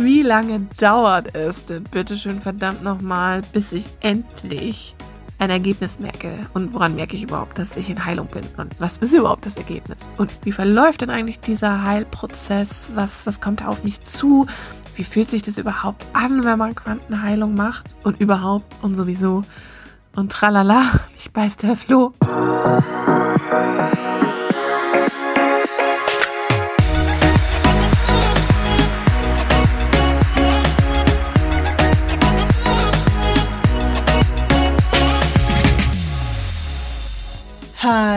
Wie lange dauert es denn bitte schön verdammt nochmal, bis ich endlich ein Ergebnis merke? Und woran merke ich überhaupt, dass ich in Heilung bin? Und was ist überhaupt das Ergebnis? Und wie verläuft denn eigentlich dieser Heilprozess? Was, was kommt da auf mich zu? Wie fühlt sich das überhaupt an, wenn man Quantenheilung macht? Und überhaupt und sowieso. Und tralala, ich beiß der Floh.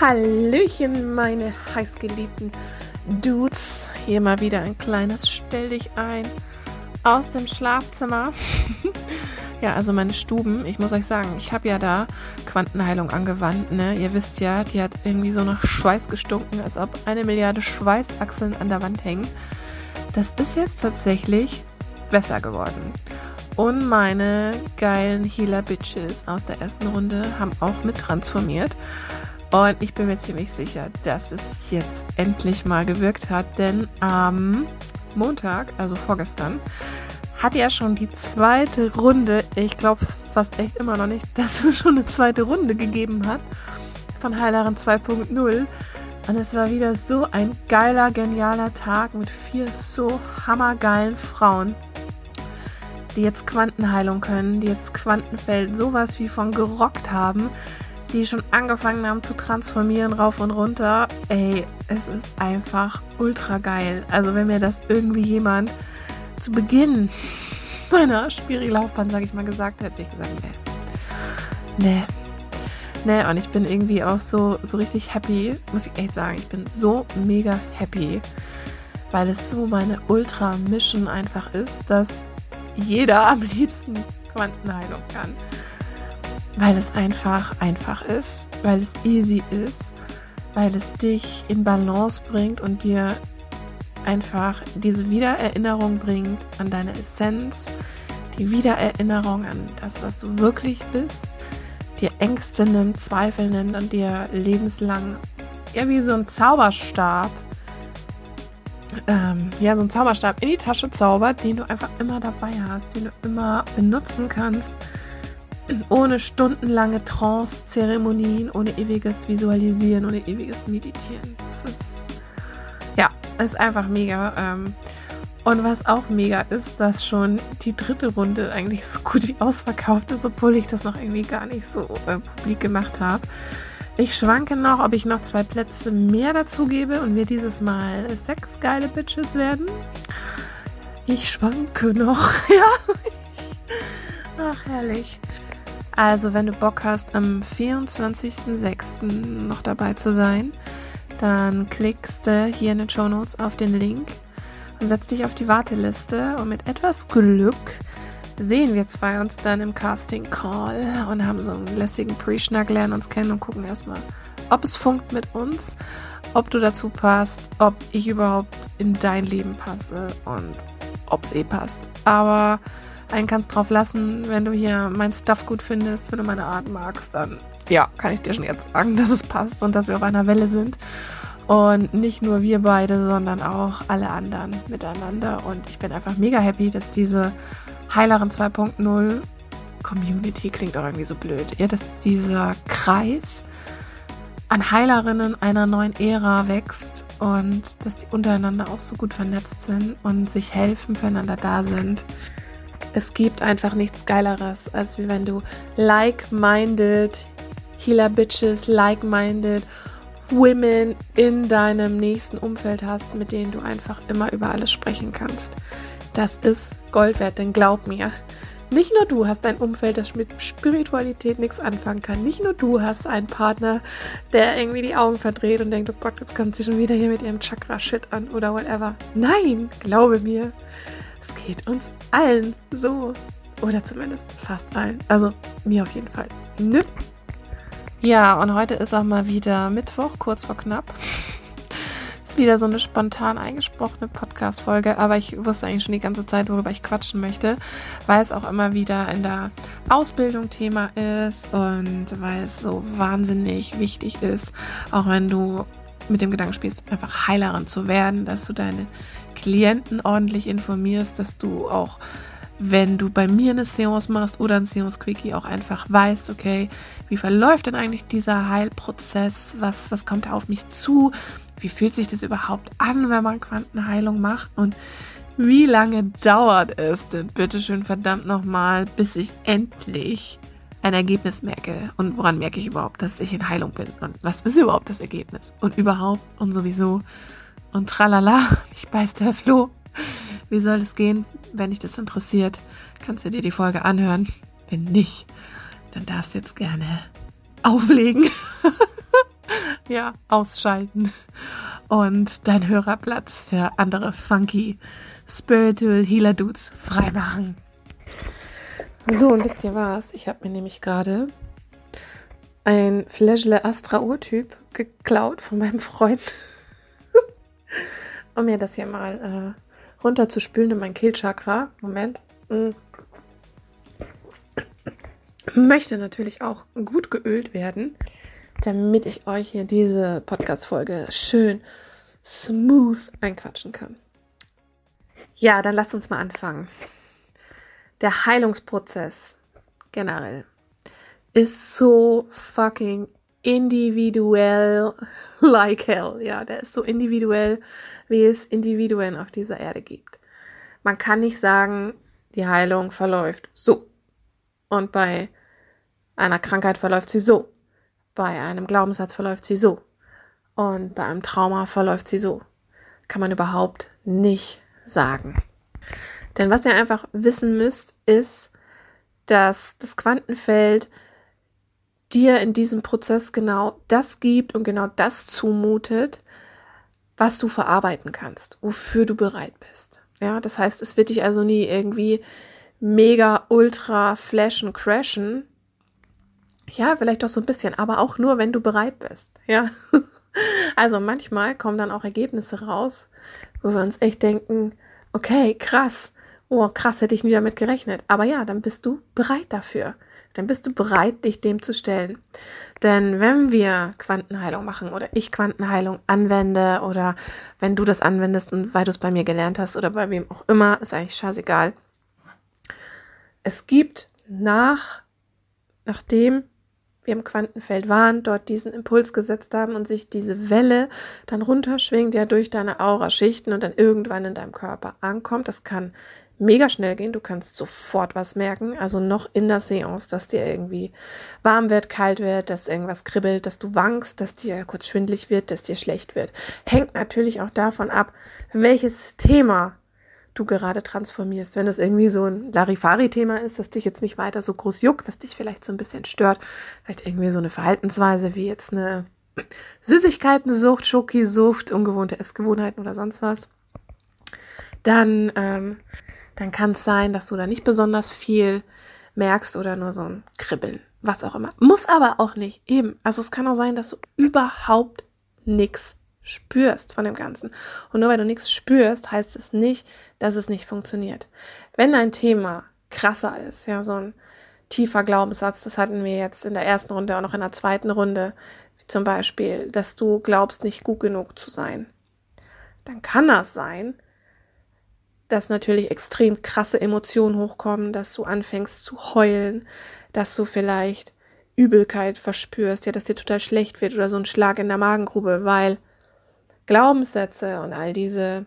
Hallöchen, meine heißgeliebten Dudes. Hier mal wieder ein kleines Stell dich ein aus dem Schlafzimmer. ja, also meine Stuben. Ich muss euch sagen, ich habe ja da Quantenheilung angewandt. Ne? Ihr wisst ja, die hat irgendwie so nach Schweiß gestunken, als ob eine Milliarde Schweißachseln an der Wand hängen. Das ist jetzt tatsächlich besser geworden. Und meine geilen Healer Bitches aus der ersten Runde haben auch mit transformiert. Und ich bin mir ziemlich sicher, dass es jetzt endlich mal gewirkt hat, denn am Montag, also vorgestern, hat ja schon die zweite Runde, ich glaube es fast echt immer noch nicht, dass es schon eine zweite Runde gegeben hat von Heilerin 2.0. Und es war wieder so ein geiler, genialer Tag mit vier so hammergeilen Frauen, die jetzt Quantenheilung können, die jetzt Quantenfeld sowas wie von gerockt haben die schon angefangen haben zu transformieren, rauf und runter. Ey, es ist einfach ultra geil. Also wenn mir das irgendwie jemand zu Beginn meiner Spiri-Laufbahn, sag ich mal, gesagt hätte, ich gesagt, nee. Nee. Nee, und ich bin irgendwie auch so, so richtig happy, muss ich echt sagen. Ich bin so mega happy, weil es so meine Ultra-Mission einfach ist, dass jeder am liebsten Quantenheilung kann weil es einfach einfach ist, weil es easy ist, weil es dich in Balance bringt und dir einfach diese Wiedererinnerung bringt an deine Essenz, die Wiedererinnerung an das, was du wirklich bist, dir Ängste nimmt, Zweifel nimmt und dir lebenslang ja wie so ein Zauberstab, ähm, ja so ein Zauberstab in die Tasche zaubert, den du einfach immer dabei hast, den du immer benutzen kannst ohne stundenlange Trance-Zeremonien, ohne ewiges Visualisieren, ohne ewiges Meditieren. Das ist, ja, ist einfach mega. Ähm, und was auch mega ist, dass schon die dritte Runde eigentlich so gut wie ausverkauft ist, obwohl ich das noch irgendwie gar nicht so äh, publik gemacht habe. Ich schwanke noch, ob ich noch zwei Plätze mehr dazu gebe und wir dieses Mal sechs geile Bitches werden. Ich schwanke noch, ja. Ach, herrlich. Also, wenn du Bock hast, am 24.06. noch dabei zu sein, dann klickst du hier in den Show Notes auf den Link und setzt dich auf die Warteliste. Und mit etwas Glück sehen wir zwei uns dann im Casting Call und haben so einen lässigen Pre-Schnack, lernen uns kennen und gucken erstmal, ob es funkt mit uns, ob du dazu passt, ob ich überhaupt in dein Leben passe und ob es eh passt. Aber einen kannst drauf lassen, wenn du hier mein Stuff gut findest, wenn du meine Art magst, dann ja, kann ich dir schon jetzt sagen, dass es passt und dass wir auf einer Welle sind. Und nicht nur wir beide, sondern auch alle anderen miteinander. Und ich bin einfach mega happy, dass diese Heilerin 2.0 Community klingt auch irgendwie so blöd. Ja, dass dieser Kreis an Heilerinnen einer neuen Ära wächst und dass die untereinander auch so gut vernetzt sind und sich helfen, füreinander da sind es gibt einfach nichts Geileres, als wie wenn du like-minded Healer Bitches, like-minded Women in deinem nächsten Umfeld hast, mit denen du einfach immer über alles sprechen kannst. Das ist Gold wert, denn glaub mir, nicht nur du hast ein Umfeld, das mit Spiritualität nichts anfangen kann. Nicht nur du hast einen Partner, der irgendwie die Augen verdreht und denkt, oh Gott, jetzt kommt sie schon wieder hier mit ihrem Chakra-Shit an oder whatever. Nein, glaube mir, es geht uns allen so. Oder zumindest fast allen. Also mir auf jeden Fall. Ne? Ja, und heute ist auch mal wieder Mittwoch, kurz vor knapp. ist wieder so eine spontan eingesprochene Podcast-Folge, aber ich wusste eigentlich schon die ganze Zeit, worüber ich quatschen möchte, weil es auch immer wieder in der Ausbildung Thema ist und weil es so wahnsinnig wichtig ist, auch wenn du mit dem Gedanken spielst, einfach Heilerin zu werden, dass du deine Klienten ordentlich informierst, dass du auch wenn du bei mir eine Seance machst oder ein Seance-Quickie auch einfach weißt, okay, wie verläuft denn eigentlich dieser Heilprozess? Was, was kommt auf mich zu? Wie fühlt sich das überhaupt an, wenn man Quantenheilung macht? Und wie lange dauert es denn, bitteschön, verdammt nochmal, bis ich endlich ein Ergebnis merke? Und woran merke ich überhaupt, dass ich in Heilung bin? Und was ist überhaupt das Ergebnis? Und überhaupt und sowieso und tralala, ich beiß der Floh. Wie soll es gehen? Wenn dich das interessiert, kannst du dir die Folge anhören. Wenn nicht, dann darfst du jetzt gerne auflegen. ja, ausschalten. Und deinen Hörerplatz für andere funky Spiritual Healer Dudes freimachen. So, und wisst ihr was? Ich habe mir nämlich gerade ein Fläschle Astra Urtyp geklaut von meinem Freund, um mir das hier mal äh, runterzuspülen in mein Kehlchakra. Moment. Mm. Möchte natürlich auch gut geölt werden, damit ich euch hier diese Podcast-Folge schön smooth einquatschen kann. Ja, dann lasst uns mal anfangen. Der Heilungsprozess generell ist so fucking individuell like hell. Ja, der ist so individuell, wie es Individuen auf dieser Erde gibt. Man kann nicht sagen, die Heilung verläuft so. Und bei einer Krankheit verläuft sie so. Bei einem Glaubenssatz verläuft sie so. Und bei einem Trauma verläuft sie so. Kann man überhaupt nicht sagen. Denn was ihr einfach wissen müsst, ist, dass das Quantenfeld dir in diesem Prozess genau das gibt und genau das zumutet, was du verarbeiten kannst, wofür du bereit bist. Ja, das heißt, es wird dich also nie irgendwie mega ultra flashen, crashen. Ja, vielleicht doch so ein bisschen, aber auch nur, wenn du bereit bist. Ja. Also manchmal kommen dann auch Ergebnisse raus, wo wir uns echt denken, okay, krass. Oh, krass, hätte ich nie damit gerechnet. Aber ja, dann bist du bereit dafür dann bist du bereit, dich dem zu stellen. Denn wenn wir Quantenheilung machen oder ich Quantenheilung anwende oder wenn du das anwendest und weil du es bei mir gelernt hast oder bei wem auch immer, ist eigentlich scheißegal. Es gibt nach, nachdem wir im Quantenfeld waren, dort diesen Impuls gesetzt haben und sich diese Welle dann runterschwingt, ja durch deine Aura-Schichten und dann irgendwann in deinem Körper ankommt. Das kann mega schnell gehen. Du kannst sofort was merken. Also noch in der Seance, dass dir irgendwie warm wird, kalt wird, dass irgendwas kribbelt, dass du wankst, dass dir kurz schwindlig wird, dass dir schlecht wird. Hängt natürlich auch davon ab, welches Thema du gerade transformierst. Wenn das irgendwie so ein Larifari-Thema ist, das dich jetzt nicht weiter so groß juckt, was dich vielleicht so ein bisschen stört, vielleicht irgendwie so eine Verhaltensweise wie jetzt eine Süßigkeitensucht, Schokisucht, ungewohnte Essgewohnheiten oder sonst was, dann ähm, dann kann es sein, dass du da nicht besonders viel merkst oder nur so ein Kribbeln, was auch immer. Muss aber auch nicht, eben. Also es kann auch sein, dass du überhaupt nichts spürst von dem Ganzen. Und nur weil du nichts spürst, heißt es nicht, dass es nicht funktioniert. Wenn dein Thema krasser ist, ja, so ein tiefer Glaubenssatz, das hatten wir jetzt in der ersten Runde, auch noch in der zweiten Runde, wie zum Beispiel, dass du glaubst, nicht gut genug zu sein, dann kann das sein, dass natürlich extrem krasse Emotionen hochkommen, dass du anfängst zu heulen, dass du vielleicht Übelkeit verspürst, ja, dass dir total schlecht wird oder so ein Schlag in der Magengrube, weil Glaubenssätze und all diese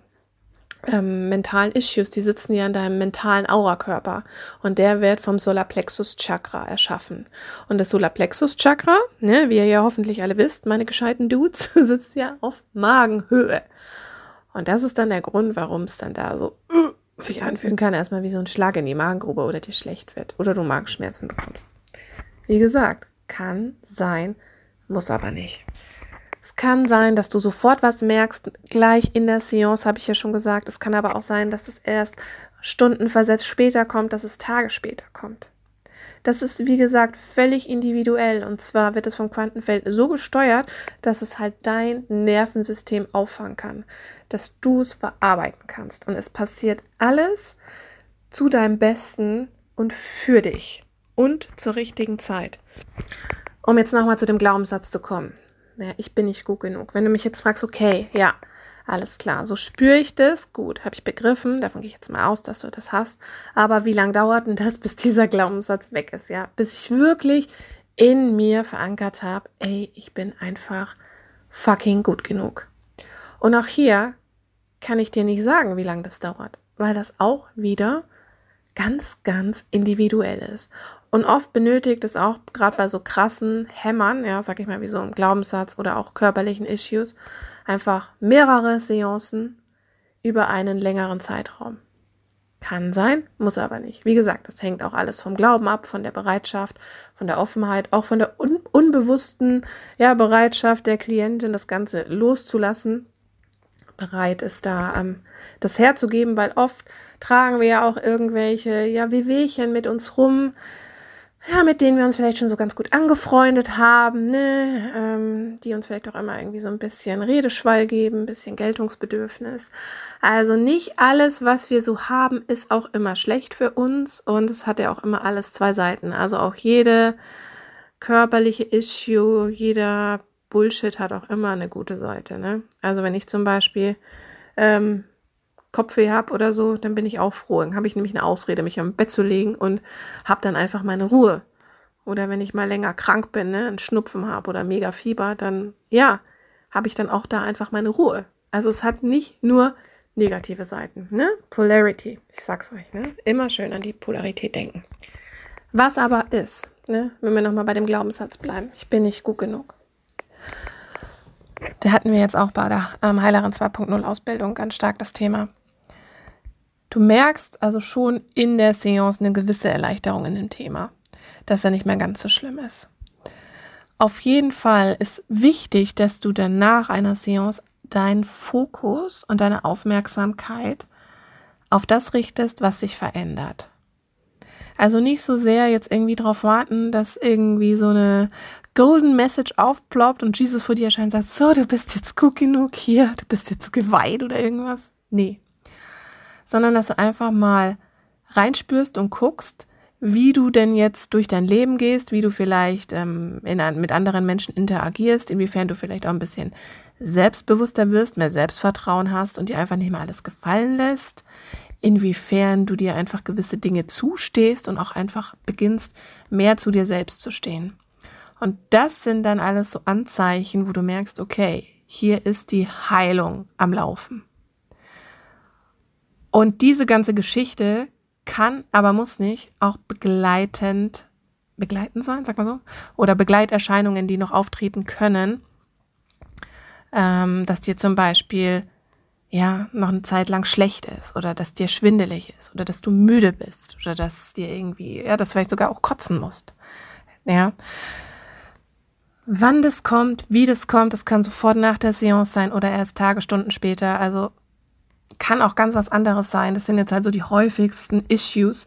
ähm, mentalen Issues, die sitzen ja in deinem mentalen Aurakörper und der wird vom Solarplexus Chakra erschaffen. Und das Solarplexus Chakra, ne, wie ihr ja hoffentlich alle wisst, meine gescheiten Dudes, sitzt ja auf Magenhöhe. Und das ist dann der Grund, warum es dann da so uh, sich anfühlen kann, erstmal wie so ein Schlag in die Magengrube oder dir schlecht wird oder du Magenschmerzen bekommst. Wie gesagt, kann sein, muss aber nicht. Es kann sein, dass du sofort was merkst, gleich in der Seance, habe ich ja schon gesagt. Es kann aber auch sein, dass das erst Stunden versetzt später kommt, dass es Tage später kommt. Das ist, wie gesagt, völlig individuell. Und zwar wird es vom Quantenfeld so gesteuert, dass es halt dein Nervensystem auffangen kann, dass du es verarbeiten kannst. Und es passiert alles zu deinem Besten und für dich und zur richtigen Zeit. Um jetzt nochmal zu dem Glaubenssatz zu kommen. Naja, ich bin nicht gut genug. Wenn du mich jetzt fragst, okay, ja, alles klar, so spüre ich das, gut, habe ich begriffen, davon gehe ich jetzt mal aus, dass du das hast. Aber wie lange dauert denn das, bis dieser Glaubenssatz weg ist, ja? Bis ich wirklich in mir verankert habe, ey, ich bin einfach fucking gut genug. Und auch hier kann ich dir nicht sagen, wie lange das dauert, weil das auch wieder ganz, ganz individuell ist. Und oft benötigt es auch, gerade bei so krassen Hämmern, ja, sag ich mal, wie so einem Glaubenssatz oder auch körperlichen Issues, einfach mehrere Seancen über einen längeren Zeitraum. Kann sein, muss aber nicht. Wie gesagt, das hängt auch alles vom Glauben ab, von der Bereitschaft, von der Offenheit, auch von der un unbewussten ja, Bereitschaft der Klientin, das Ganze loszulassen bereit ist, da ähm, das herzugeben, weil oft tragen wir ja auch irgendwelche, ja, Wehwehchen mit uns rum, ja, mit denen wir uns vielleicht schon so ganz gut angefreundet haben, ne, ähm, die uns vielleicht auch immer irgendwie so ein bisschen Redeschwall geben, ein bisschen Geltungsbedürfnis. Also nicht alles, was wir so haben, ist auch immer schlecht für uns und es hat ja auch immer alles zwei Seiten. Also auch jede körperliche Issue, jeder Bullshit hat auch immer eine gute Seite. Ne? Also wenn ich zum Beispiel ähm, Kopfweh habe oder so, dann bin ich auch froh. Dann habe ich nämlich eine Ausrede, mich am Bett zu legen und habe dann einfach meine Ruhe. Oder wenn ich mal länger krank bin, ne, einen Schnupfen habe oder mega Fieber, dann ja, habe ich dann auch da einfach meine Ruhe. Also es hat nicht nur negative Seiten, ne? Polarity, ich sag's euch, ne? Immer schön an die Polarität denken. Was aber ist, ne, wenn wir nochmal bei dem Glaubenssatz bleiben, ich bin nicht gut genug. Da hatten wir jetzt auch bei der ähm, Heilerin 2.0 Ausbildung ganz stark das Thema. Du merkst also schon in der Seance eine gewisse Erleichterung in dem Thema, dass er nicht mehr ganz so schlimm ist. Auf jeden Fall ist wichtig, dass du dann nach einer Seance deinen Fokus und deine Aufmerksamkeit auf das richtest, was sich verändert. Also nicht so sehr jetzt irgendwie darauf warten, dass irgendwie so eine Golden Message aufploppt und Jesus vor dir erscheint und sagt, so, du bist jetzt gut genug hier, du bist jetzt so geweiht oder irgendwas. Nee. Sondern, dass du einfach mal reinspürst und guckst, wie du denn jetzt durch dein Leben gehst, wie du vielleicht ähm, in, mit anderen Menschen interagierst, inwiefern du vielleicht auch ein bisschen selbstbewusster wirst, mehr Selbstvertrauen hast und dir einfach nicht mehr alles gefallen lässt, inwiefern du dir einfach gewisse Dinge zustehst und auch einfach beginnst, mehr zu dir selbst zu stehen. Und das sind dann alles so Anzeichen, wo du merkst, okay, hier ist die Heilung am Laufen. Und diese ganze Geschichte kann, aber muss nicht, auch begleitend, begleitend sein, sag mal so, oder Begleiterscheinungen, die noch auftreten können, ähm, dass dir zum Beispiel ja, noch eine Zeit lang schlecht ist oder dass dir schwindelig ist oder dass du müde bist oder dass dir irgendwie, ja, dass vielleicht sogar auch kotzen musst. Ja. Wann das kommt, wie das kommt, das kann sofort nach der Seance sein oder erst Tage, Stunden später. Also kann auch ganz was anderes sein. Das sind jetzt halt so die häufigsten Issues,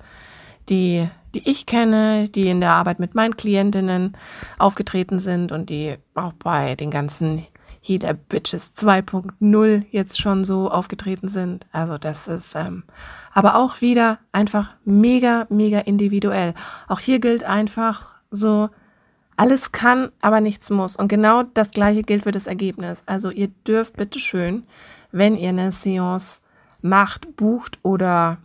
die, die ich kenne, die in der Arbeit mit meinen Klientinnen aufgetreten sind und die auch bei den ganzen hier der Bitches 2.0 jetzt schon so aufgetreten sind. Also das ist ähm, aber auch wieder einfach mega, mega individuell. Auch hier gilt einfach so, alles kann, aber nichts muss. Und genau das gleiche gilt für das Ergebnis. Also ihr dürft bitteschön, wenn ihr eine Seance macht, bucht oder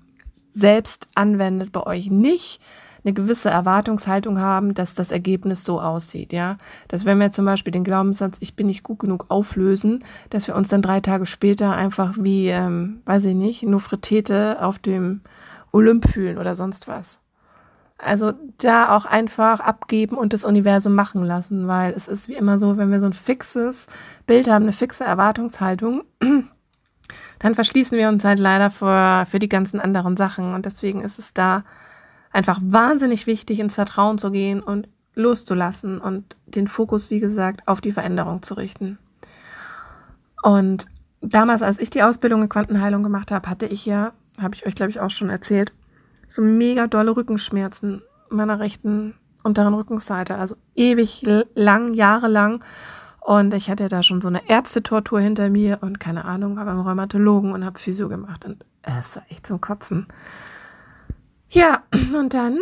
selbst anwendet, bei euch nicht eine gewisse Erwartungshaltung haben, dass das Ergebnis so aussieht, ja. Dass wenn wir zum Beispiel den Glaubenssatz, ich bin nicht gut genug auflösen, dass wir uns dann drei Tage später einfach wie, ähm, weiß ich nicht, Nofretete auf dem Olymp fühlen oder sonst was. Also da auch einfach abgeben und das Universum machen lassen, weil es ist wie immer so, wenn wir so ein fixes Bild haben, eine fixe Erwartungshaltung, dann verschließen wir uns halt leider für, für die ganzen anderen Sachen. Und deswegen ist es da einfach wahnsinnig wichtig, ins Vertrauen zu gehen und loszulassen und den Fokus, wie gesagt, auf die Veränderung zu richten. Und damals, als ich die Ausbildung in Quantenheilung gemacht habe, hatte ich ja habe ich euch, glaube ich, auch schon erzählt, so mega dolle Rückenschmerzen meiner rechten unteren Rückenseite, also ewig lang, jahrelang. Und ich hatte da schon so eine Ärztetortur hinter mir und keine Ahnung, war beim Rheumatologen und habe Physio gemacht und es war echt zum Kotzen. Ja, und dann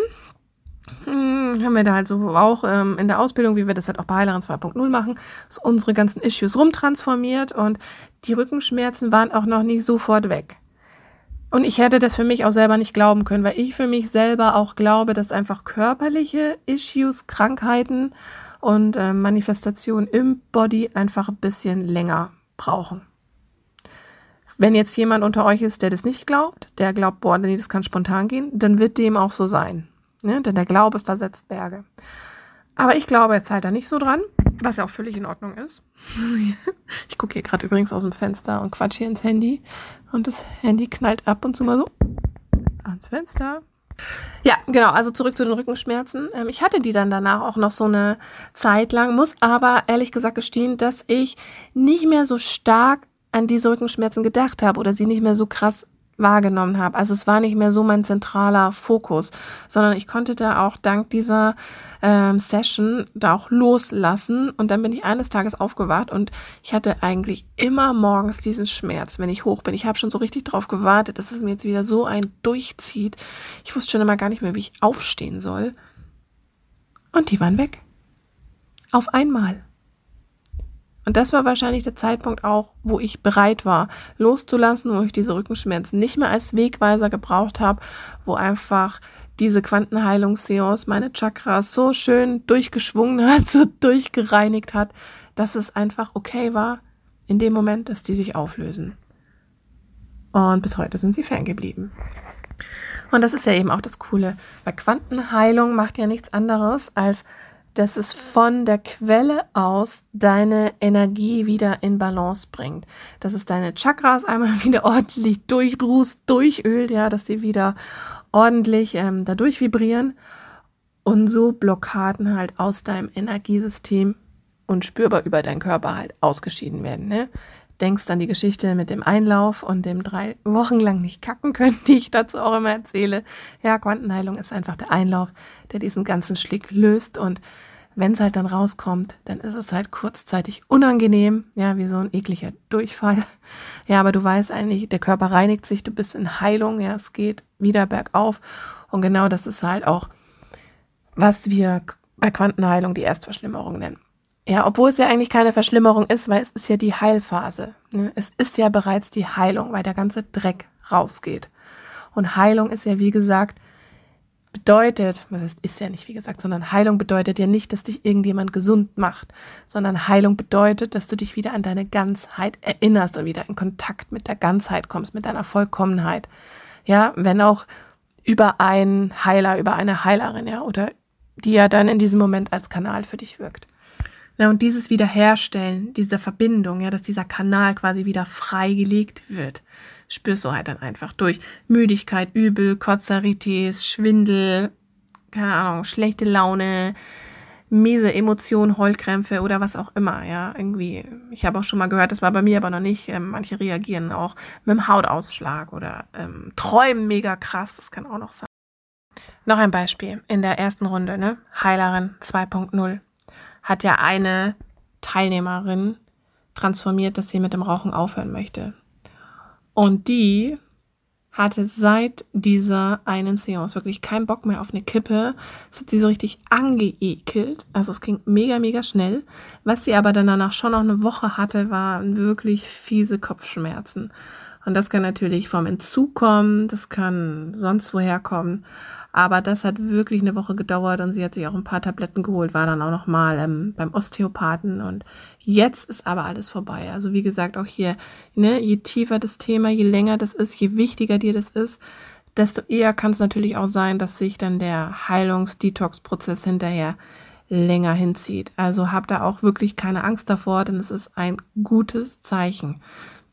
hm, haben wir da halt so auch ähm, in der Ausbildung, wie wir das halt auch bei Heilerin 2.0 machen, so unsere ganzen Issues rumtransformiert und die Rückenschmerzen waren auch noch nicht sofort weg. Und ich hätte das für mich auch selber nicht glauben können, weil ich für mich selber auch glaube, dass einfach körperliche Issues, Krankheiten und äh, Manifestationen im Body einfach ein bisschen länger brauchen. Wenn jetzt jemand unter euch ist, der das nicht glaubt, der glaubt, boah, nee, das kann spontan gehen, dann wird dem auch so sein. Ne? Denn der Glaube versetzt Berge. Aber ich glaube jetzt halt da nicht so dran, was ja auch völlig in Ordnung ist. ich gucke hier gerade übrigens aus dem Fenster und quatsch hier ins Handy. Und das Handy knallt ab und zu mal so ans Fenster. Ja, genau, also zurück zu den Rückenschmerzen. Ähm, ich hatte die dann danach auch noch so eine Zeit lang, muss aber ehrlich gesagt gestehen, dass ich nicht mehr so stark an diese Rückenschmerzen gedacht habe oder sie nicht mehr so krass wahrgenommen habe. Also es war nicht mehr so mein zentraler Fokus, sondern ich konnte da auch dank dieser ähm, Session da auch loslassen. Und dann bin ich eines Tages aufgewacht und ich hatte eigentlich immer morgens diesen Schmerz, wenn ich hoch bin. Ich habe schon so richtig drauf gewartet, dass es mir jetzt wieder so ein durchzieht. Ich wusste schon immer gar nicht mehr, wie ich aufstehen soll. Und die waren weg. Auf einmal. Und das war wahrscheinlich der Zeitpunkt auch, wo ich bereit war, loszulassen, wo ich diese Rückenschmerzen nicht mehr als Wegweiser gebraucht habe, wo einfach diese Quantenheilungsseance meine Chakras so schön durchgeschwungen hat, so durchgereinigt hat, dass es einfach okay war, in dem Moment, dass die sich auflösen. Und bis heute sind sie ferngeblieben. Und das ist ja eben auch das Coole, weil Quantenheilung macht ja nichts anderes als dass es von der Quelle aus deine Energie wieder in Balance bringt. Dass es deine Chakras einmal wieder ordentlich durchrußt, durchölt, ja, dass sie wieder ordentlich ähm, dadurch vibrieren und so Blockaden halt aus deinem Energiesystem und spürbar über deinen Körper halt ausgeschieden werden. Ne? denkst an die Geschichte mit dem Einlauf und dem drei Wochen lang nicht kacken können, die ich dazu auch immer erzähle. Ja, Quantenheilung ist einfach der Einlauf, der diesen ganzen Schlick löst und wenn es halt dann rauskommt, dann ist es halt kurzzeitig unangenehm, ja, wie so ein ekliger Durchfall. Ja, aber du weißt eigentlich, der Körper reinigt sich, du bist in Heilung, ja, es geht wieder bergauf. Und genau das ist halt auch, was wir bei Quantenheilung die Erstverschlimmerung nennen. Ja, obwohl es ja eigentlich keine Verschlimmerung ist, weil es ist ja die Heilphase. Ne? Es ist ja bereits die Heilung, weil der ganze Dreck rausgeht. Und Heilung ist ja, wie gesagt, bedeutet, was heißt, ist ja nicht, wie gesagt, sondern Heilung bedeutet ja nicht, dass dich irgendjemand gesund macht, sondern Heilung bedeutet, dass du dich wieder an deine Ganzheit erinnerst und wieder in Kontakt mit der Ganzheit kommst, mit deiner Vollkommenheit. Ja, wenn auch über einen Heiler, über eine Heilerin, ja, oder die ja dann in diesem Moment als Kanal für dich wirkt. Na, und dieses Wiederherstellen, diese Verbindung, ja, dass dieser Kanal quasi wieder freigelegt wird, spürst du halt dann einfach durch Müdigkeit, Übel, Kotzeritis, Schwindel, keine Ahnung, schlechte Laune, miese Emotionen, Heulkrämpfe oder was auch immer, ja, irgendwie. Ich habe auch schon mal gehört, das war bei mir aber noch nicht. Ähm, manche reagieren auch mit dem Hautausschlag oder ähm, träumen mega krass, das kann auch noch sein. Noch ein Beispiel in der ersten Runde, ne? Heilerin 2.0 hat ja eine Teilnehmerin transformiert, dass sie mit dem Rauchen aufhören möchte. Und die hatte seit dieser einen Seance wirklich keinen Bock mehr auf eine Kippe. Es hat sie so richtig angeekelt. Also es ging mega, mega schnell. Was sie aber dann danach schon noch eine Woche hatte, waren wirklich fiese Kopfschmerzen. Und das kann natürlich vom Entzug kommen, das kann sonst woher kommen. Aber das hat wirklich eine Woche gedauert und sie hat sich auch ein paar Tabletten geholt, war dann auch noch mal ähm, beim Osteopathen und jetzt ist aber alles vorbei. Also wie gesagt, auch hier, ne, je tiefer das Thema, je länger das ist, je wichtiger dir das ist, desto eher kann es natürlich auch sein, dass sich dann der Heilungs-Detox-Prozess hinterher länger hinzieht. Also hab da auch wirklich keine Angst davor, denn es ist ein gutes Zeichen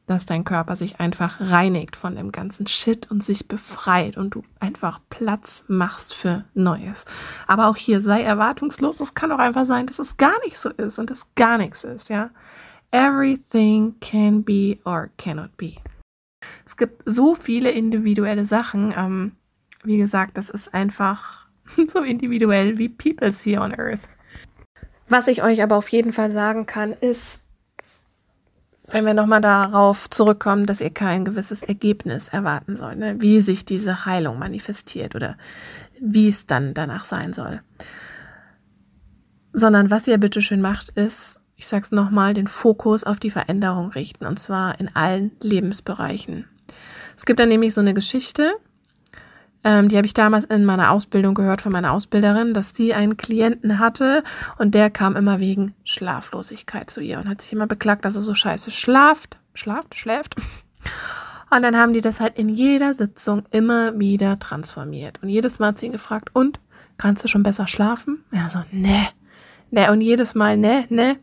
dass dein Körper sich einfach reinigt von dem ganzen Shit und sich befreit und du einfach Platz machst für Neues. Aber auch hier sei erwartungslos. Es kann auch einfach sein, dass es gar nicht so ist und es gar nichts ist, ja. Everything can be or cannot be. Es gibt so viele individuelle Sachen. Ähm, wie gesagt, das ist einfach so individuell wie People's here on Earth. Was ich euch aber auf jeden Fall sagen kann, ist, wenn wir nochmal darauf zurückkommen, dass ihr kein gewisses Ergebnis erwarten sollt, ne? wie sich diese Heilung manifestiert oder wie es dann danach sein soll. Sondern was ihr bitte schön macht, ist, ich sag's nochmal, den Fokus auf die Veränderung richten und zwar in allen Lebensbereichen. Es gibt da nämlich so eine Geschichte, ähm, die habe ich damals in meiner Ausbildung gehört von meiner Ausbilderin, dass die einen Klienten hatte und der kam immer wegen Schlaflosigkeit zu ihr und hat sich immer beklagt, dass er so scheiße schlaft, schlaft, schläft. Und dann haben die das halt in jeder Sitzung immer wieder transformiert. Und jedes Mal hat sie ihn gefragt, und kannst du schon besser schlafen? Ja, so, ne. Ne, und jedes Mal, ne, ne.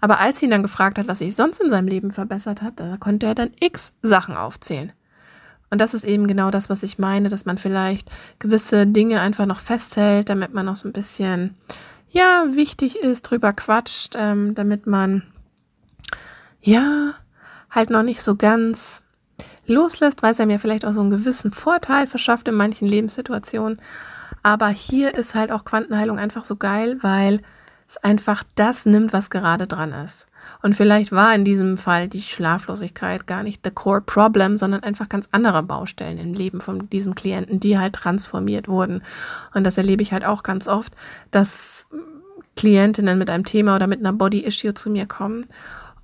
Aber als sie ihn dann gefragt hat, was sich sonst in seinem Leben verbessert hat, da konnte er dann x Sachen aufzählen. Und das ist eben genau das, was ich meine, dass man vielleicht gewisse Dinge einfach noch festhält, damit man noch so ein bisschen, ja, wichtig ist, drüber quatscht, ähm, damit man, ja, halt noch nicht so ganz loslässt, weil es einem ja vielleicht auch so einen gewissen Vorteil verschafft in manchen Lebenssituationen. Aber hier ist halt auch Quantenheilung einfach so geil, weil es einfach das nimmt, was gerade dran ist. Und vielleicht war in diesem Fall die Schlaflosigkeit gar nicht the core problem, sondern einfach ganz andere Baustellen im Leben von diesem Klienten, die halt transformiert wurden. Und das erlebe ich halt auch ganz oft, dass Klientinnen mit einem Thema oder mit einer Body-Issue zu mir kommen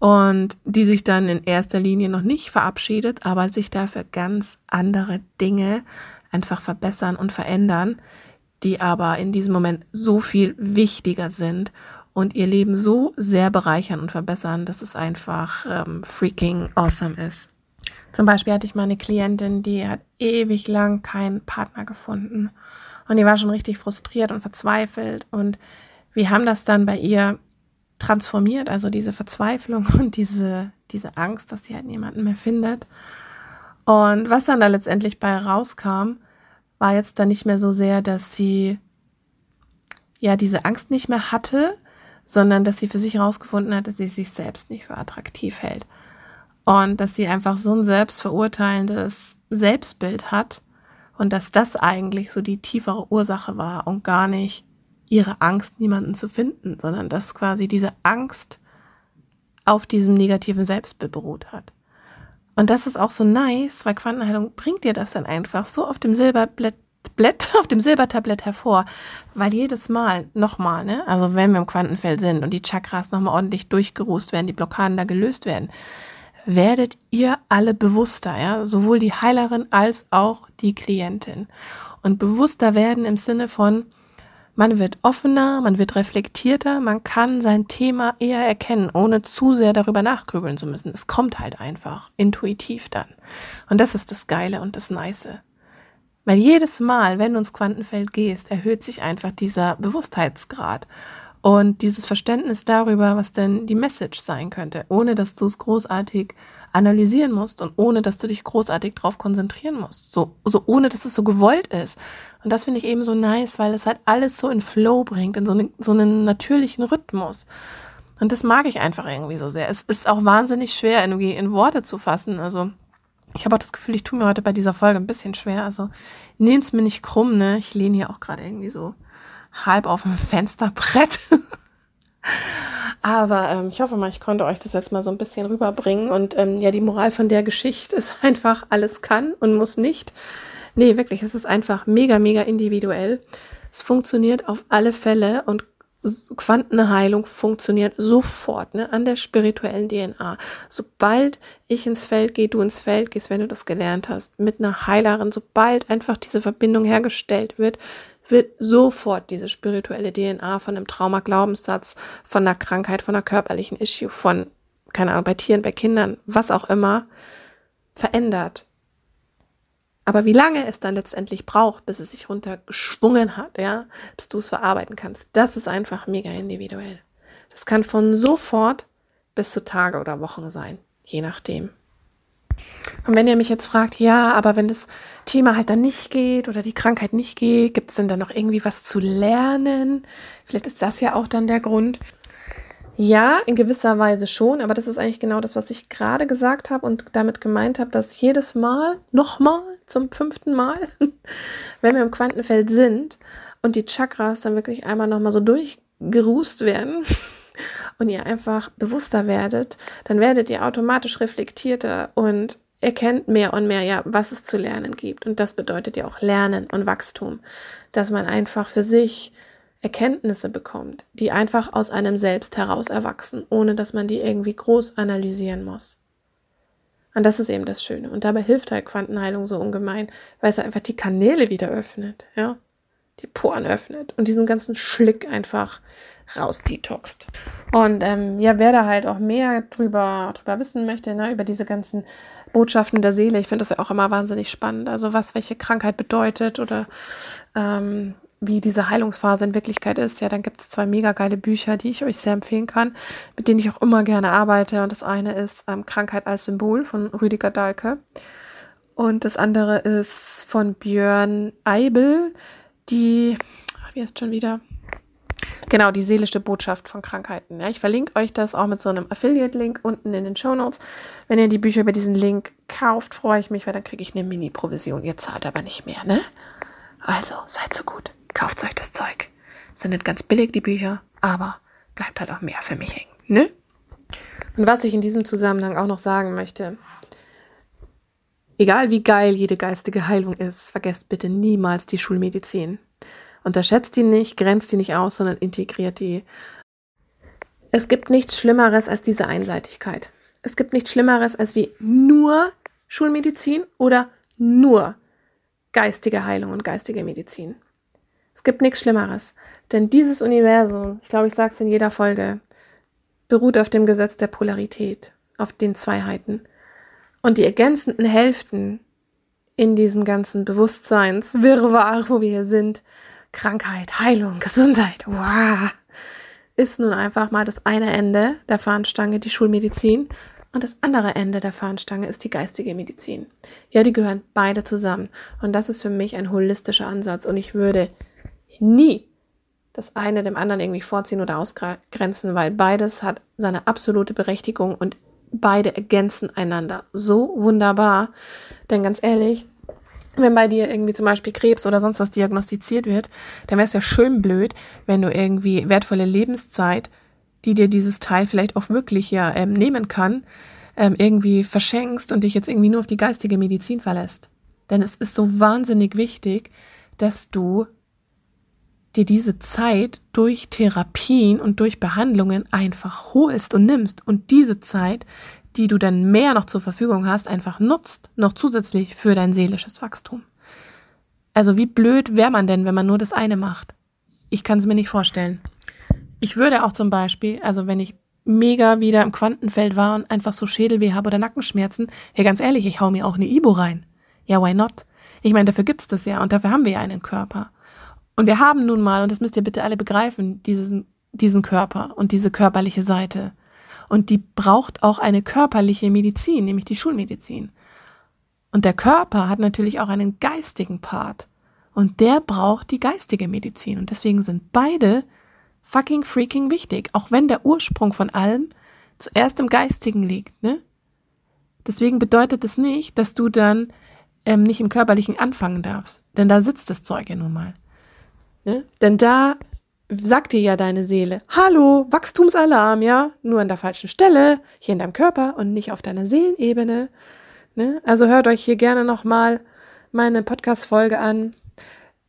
und die sich dann in erster Linie noch nicht verabschiedet, aber sich dafür ganz andere Dinge einfach verbessern und verändern, die aber in diesem Moment so viel wichtiger sind und ihr Leben so sehr bereichern und verbessern, dass es einfach ähm, freaking awesome ist. Zum Beispiel hatte ich mal eine Klientin, die hat ewig lang keinen Partner gefunden und die war schon richtig frustriert und verzweifelt und wir haben das dann bei ihr transformiert, also diese Verzweiflung und diese, diese Angst, dass sie halt niemanden mehr findet. Und was dann da letztendlich bei rauskam, war jetzt dann nicht mehr so sehr, dass sie ja diese Angst nicht mehr hatte, sondern dass sie für sich herausgefunden hat, dass sie sich selbst nicht für attraktiv hält. Und dass sie einfach so ein selbstverurteilendes Selbstbild hat und dass das eigentlich so die tiefere Ursache war und gar nicht ihre Angst, niemanden zu finden, sondern dass quasi diese Angst auf diesem negativen Selbstbild beruht hat. Und das ist auch so nice, weil Quantenheilung bringt dir das dann einfach so auf dem Silberblatt Blatt auf dem Silbertablett hervor, weil jedes Mal nochmal, ne, also wenn wir im Quantenfeld sind und die Chakras nochmal ordentlich durchgerußt werden, die Blockaden da gelöst werden, werdet ihr alle bewusster, ja, sowohl die Heilerin als auch die Klientin. Und bewusster werden im Sinne von, man wird offener, man wird reflektierter, man kann sein Thema eher erkennen, ohne zu sehr darüber nachgrübeln zu müssen. Es kommt halt einfach intuitiv dann. Und das ist das Geile und das Nice. Weil jedes Mal, wenn du ins Quantenfeld gehst, erhöht sich einfach dieser Bewusstheitsgrad und dieses Verständnis darüber, was denn die Message sein könnte, ohne dass du es großartig analysieren musst und ohne dass du dich großartig darauf konzentrieren musst. So, so ohne dass es so gewollt ist. Und das finde ich eben so nice, weil es halt alles so in Flow bringt, in so, eine, so einen natürlichen Rhythmus. Und das mag ich einfach irgendwie so sehr. Es ist auch wahnsinnig schwer, irgendwie in Worte zu fassen. Also ich habe auch das Gefühl, ich tue mir heute bei dieser Folge ein bisschen schwer. Also nehmt's mir nicht krumm, ne? Ich lehne hier auch gerade irgendwie so halb auf dem Fensterbrett. Aber ähm, ich hoffe mal, ich konnte euch das jetzt mal so ein bisschen rüberbringen. Und ähm, ja, die Moral von der Geschichte ist einfach, alles kann und muss nicht. Nee, wirklich, es ist einfach mega, mega individuell. Es funktioniert auf alle Fälle und Quantenheilung funktioniert sofort ne, an der spirituellen DNA. Sobald ich ins Feld gehe, du ins Feld gehst, wenn du das gelernt hast, mit einer Heilerin, sobald einfach diese Verbindung hergestellt wird, wird sofort diese spirituelle DNA von einem Trauma-Glaubenssatz, von einer Krankheit, von einer körperlichen Issue, von, keine Ahnung, bei Tieren, bei Kindern, was auch immer, verändert. Aber wie lange es dann letztendlich braucht, bis es sich runtergeschwungen hat, ja, bis du es verarbeiten kannst, das ist einfach mega individuell. Das kann von sofort bis zu Tage oder Wochen sein, je nachdem. Und wenn ihr mich jetzt fragt, ja, aber wenn das Thema halt dann nicht geht oder die Krankheit nicht geht, gibt es denn dann noch irgendwie was zu lernen? Vielleicht ist das ja auch dann der Grund. Ja, in gewisser Weise schon, aber das ist eigentlich genau das, was ich gerade gesagt habe und damit gemeint habe, dass jedes Mal, nochmal, zum fünften Mal, wenn wir im Quantenfeld sind und die Chakras dann wirklich einmal nochmal so durchgerußt werden und ihr einfach bewusster werdet, dann werdet ihr automatisch reflektierter und erkennt mehr und mehr, ja, was es zu lernen gibt. Und das bedeutet ja auch Lernen und Wachstum, dass man einfach für sich Erkenntnisse bekommt, die einfach aus einem selbst heraus erwachsen, ohne dass man die irgendwie groß analysieren muss. Und das ist eben das Schöne. Und dabei hilft halt Quantenheilung so ungemein, weil es einfach die Kanäle wieder öffnet, ja, die Poren öffnet und diesen ganzen Schlick einfach raus detoxt. Und ähm, ja, wer da halt auch mehr drüber, drüber wissen möchte, ne, über diese ganzen Botschaften der Seele, ich finde das ja auch immer wahnsinnig spannend. Also was welche Krankheit bedeutet oder ähm, wie diese Heilungsphase in Wirklichkeit ist, ja, dann gibt es zwei mega geile Bücher, die ich euch sehr empfehlen kann, mit denen ich auch immer gerne arbeite. Und das eine ist ähm, Krankheit als Symbol von Rüdiger Dahlke. Und das andere ist von Björn Eibel, die, wie heißt schon wieder? Genau, die seelische Botschaft von Krankheiten. Ja, ich verlinke euch das auch mit so einem Affiliate-Link unten in den Show Notes. Wenn ihr die Bücher über diesen Link kauft, freue ich mich, weil dann kriege ich eine Mini-Provision. Ihr zahlt aber nicht mehr, ne? Also, seid so gut kauft euch das Zeug. Sind nicht ganz billig, die Bücher, aber bleibt halt auch mehr für mich hängen, ne? Und was ich in diesem Zusammenhang auch noch sagen möchte, egal wie geil jede geistige Heilung ist, vergesst bitte niemals die Schulmedizin. Unterschätzt die nicht, grenzt die nicht aus, sondern integriert die. Es gibt nichts Schlimmeres als diese Einseitigkeit. Es gibt nichts Schlimmeres als wie nur Schulmedizin oder nur geistige Heilung und geistige Medizin. Es gibt nichts Schlimmeres. Denn dieses Universum, ich glaube, ich sage es in jeder Folge, beruht auf dem Gesetz der Polarität, auf den Zweiheiten. Und die ergänzenden Hälften in diesem ganzen Bewusstseinswirrwarr, wo wir hier sind, Krankheit, Heilung, Gesundheit, wow, ist nun einfach mal das eine Ende der Fahnenstange, die Schulmedizin, und das andere Ende der Fahnenstange ist die geistige Medizin. Ja, die gehören beide zusammen. Und das ist für mich ein holistischer Ansatz. Und ich würde nie das eine dem anderen irgendwie vorziehen oder ausgrenzen, weil beides hat seine absolute Berechtigung und beide ergänzen einander so wunderbar. Denn ganz ehrlich, wenn bei dir irgendwie zum Beispiel Krebs oder sonst was diagnostiziert wird, dann wäre es ja schön blöd, wenn du irgendwie wertvolle Lebenszeit, die dir dieses Teil vielleicht auch wirklich ja ähm, nehmen kann, ähm, irgendwie verschenkst und dich jetzt irgendwie nur auf die geistige Medizin verlässt. Denn es ist so wahnsinnig wichtig, dass du dir diese Zeit durch Therapien und durch Behandlungen einfach holst und nimmst und diese Zeit, die du dann mehr noch zur Verfügung hast, einfach nutzt, noch zusätzlich für dein seelisches Wachstum. Also wie blöd wäre man denn, wenn man nur das eine macht? Ich kann es mir nicht vorstellen. Ich würde auch zum Beispiel, also wenn ich mega wieder im Quantenfeld war und einfach so Schädelweh habe oder Nackenschmerzen, ja ganz ehrlich, ich hau mir auch eine Ibo rein. Ja, why not? Ich meine, dafür gibt's das ja und dafür haben wir ja einen Körper. Und wir haben nun mal, und das müsst ihr bitte alle begreifen, diesen, diesen Körper und diese körperliche Seite. Und die braucht auch eine körperliche Medizin, nämlich die Schulmedizin. Und der Körper hat natürlich auch einen geistigen Part. Und der braucht die geistige Medizin. Und deswegen sind beide fucking freaking wichtig. Auch wenn der Ursprung von allem zuerst im Geistigen liegt, ne? Deswegen bedeutet es nicht, dass du dann ähm, nicht im Körperlichen anfangen darfst. Denn da sitzt das Zeug ja nun mal. Ne? Denn da sagt dir ja deine Seele, hallo, Wachstumsalarm, ja, nur an der falschen Stelle, hier in deinem Körper und nicht auf deiner Seelenebene. Ne? Also hört euch hier gerne nochmal meine Podcast-Folge an,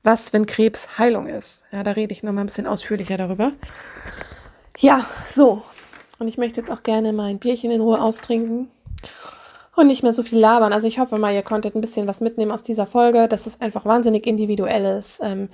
was, wenn Krebs Heilung ist. Ja, da rede ich nochmal ein bisschen ausführlicher darüber. Ja, so. Und ich möchte jetzt auch gerne mein Bierchen in Ruhe austrinken und nicht mehr so viel labern. Also ich hoffe mal, ihr konntet ein bisschen was mitnehmen aus dieser Folge, dass es einfach wahnsinnig individuell ist. Ähm,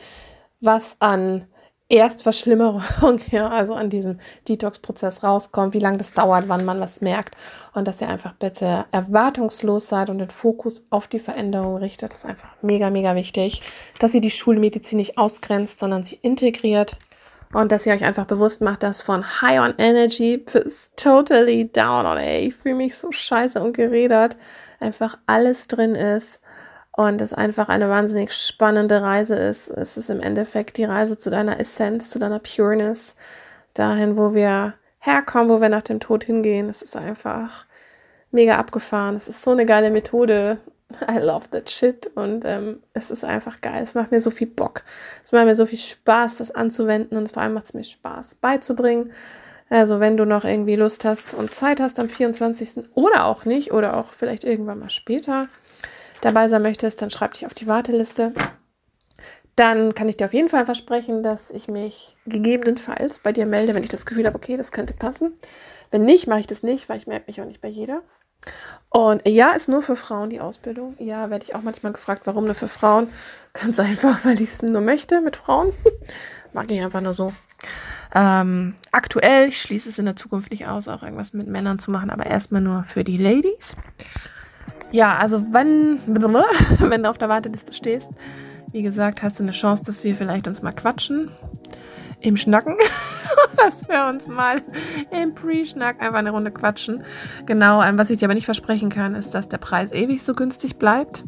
was an Erstverschlimmerung, ja, also an diesem Detox-Prozess rauskommt, wie lange das dauert, wann man was merkt und dass ihr einfach bitte erwartungslos seid und den Fokus auf die Veränderung richtet. Das ist einfach mega, mega wichtig, dass ihr die Schulmedizin nicht ausgrenzt, sondern sie integriert und dass ihr euch einfach bewusst macht, dass von High on Energy bis totally down on, ey, ich fühle mich so scheiße und geredert, einfach alles drin ist und es einfach eine wahnsinnig spannende Reise ist. Es ist im Endeffekt die Reise zu deiner Essenz, zu deiner Pureness, dahin, wo wir herkommen, wo wir nach dem Tod hingehen. Es ist einfach mega abgefahren. Es ist so eine geile Methode. I love that shit. Und ähm, es ist einfach geil. Es macht mir so viel Bock. Es macht mir so viel Spaß, das anzuwenden. Und vor allem macht es mir Spaß, beizubringen. Also, wenn du noch irgendwie Lust hast und Zeit hast am 24. oder auch nicht, oder auch vielleicht irgendwann mal später dabei sein möchtest, dann schreib dich auf die Warteliste. Dann kann ich dir auf jeden Fall versprechen, dass ich mich gegebenenfalls bei dir melde, wenn ich das Gefühl habe, okay, das könnte passen. Wenn nicht, mache ich das nicht, weil ich melde mich auch nicht bei jeder. Und ja, ist nur für Frauen die Ausbildung. Ja, werde ich auch manchmal gefragt, warum nur für Frauen. Ganz einfach, weil ich es nur möchte mit Frauen. Mag ich einfach nur so. Ähm, aktuell, ich schließe es in der Zukunft nicht aus, auch irgendwas mit Männern zu machen, aber erstmal nur für die Ladies. Ja, also wenn, wenn du auf der Warteliste stehst, wie gesagt, hast du eine Chance, dass wir vielleicht uns mal quatschen im Schnacken, dass wir uns mal im Pre-Schnack einfach eine Runde quatschen. Genau, was ich dir aber nicht versprechen kann, ist, dass der Preis ewig so günstig bleibt.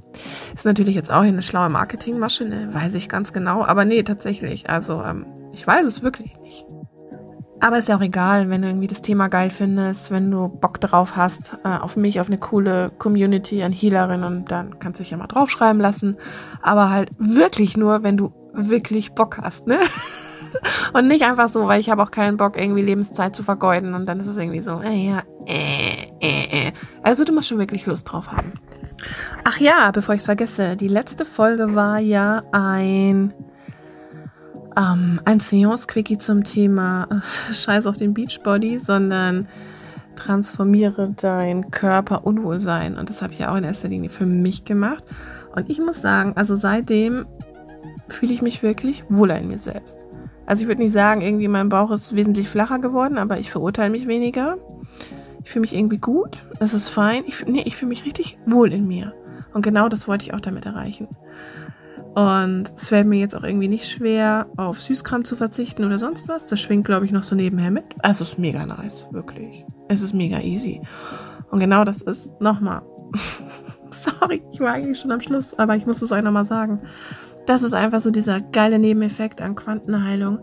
Ist natürlich jetzt auch eine schlaue Marketingmasche, ne? weiß ich ganz genau. Aber nee, tatsächlich. Also, ähm, ich weiß es wirklich nicht. Aber ist ja auch egal, wenn du irgendwie das Thema geil findest, wenn du Bock drauf hast, äh, auf mich, auf eine coole Community an Healerinnen, dann kannst du dich ja mal draufschreiben lassen. Aber halt wirklich nur, wenn du wirklich Bock hast, ne? und nicht einfach so, weil ich habe auch keinen Bock, irgendwie Lebenszeit zu vergeuden und dann ist es irgendwie so, äh, ja, äh, äh, äh. Also du musst schon wirklich Lust drauf haben. Ach ja, bevor ich es vergesse, die letzte Folge war ja ein ähm, ein Seance-Quickie zum Thema äh, Scheiß auf den Beachbody, sondern transformiere dein Körperunwohlsein. Und das habe ich ja auch in erster Linie für mich gemacht. Und ich muss sagen, also seitdem fühle ich mich wirklich wohler in mir selbst. Also ich würde nicht sagen, irgendwie mein Bauch ist wesentlich flacher geworden, aber ich verurteile mich weniger. Ich fühle mich irgendwie gut. Es ist fein. Ich, nee, ich fühle mich richtig wohl in mir. Und genau das wollte ich auch damit erreichen. Und es fällt mir jetzt auch irgendwie nicht schwer, auf Süßkram zu verzichten oder sonst was. Das schwingt, glaube ich, noch so nebenher mit. Also es ist mega nice, wirklich. Es ist mega easy. Und genau das ist nochmal. Sorry, ich war eigentlich schon am Schluss, aber ich muss es euch nochmal sagen. Das ist einfach so dieser geile Nebeneffekt an Quantenheilung,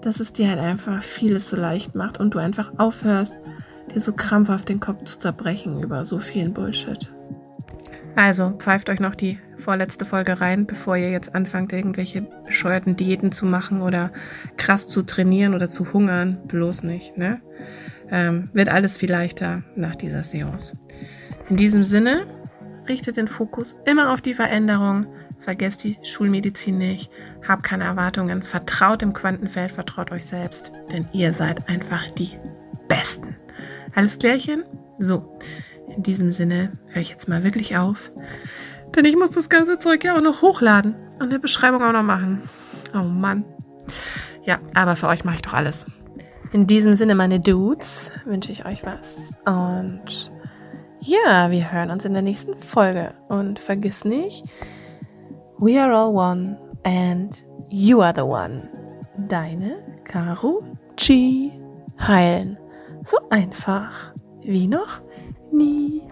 dass es dir halt einfach vieles so leicht macht und du einfach aufhörst, dir so krampfhaft den Kopf zu zerbrechen über so vielen Bullshit. Also pfeift euch noch die vorletzte Folge rein, bevor ihr jetzt anfangt, irgendwelche bescheuerten Diäten zu machen oder krass zu trainieren oder zu hungern. Bloß nicht, ne? Ähm, wird alles viel leichter nach dieser Seance. In diesem Sinne, richtet den Fokus immer auf die Veränderung. Vergesst die Schulmedizin nicht. Habt keine Erwartungen. Vertraut im Quantenfeld, vertraut euch selbst. Denn ihr seid einfach die Besten. Alles klärchen? So. In diesem Sinne höre ich jetzt mal wirklich auf. Denn ich muss das ganze Zeug ja auch noch hochladen und eine Beschreibung auch noch machen. Oh Mann. Ja, aber für euch mache ich doch alles. In diesem Sinne, meine Dudes, wünsche ich euch was. Und ja, wir hören uns in der nächsten Folge. Und vergiss nicht, we are all one and you are the one. Deine Caro G. Heilen. So einfach wie noch nie.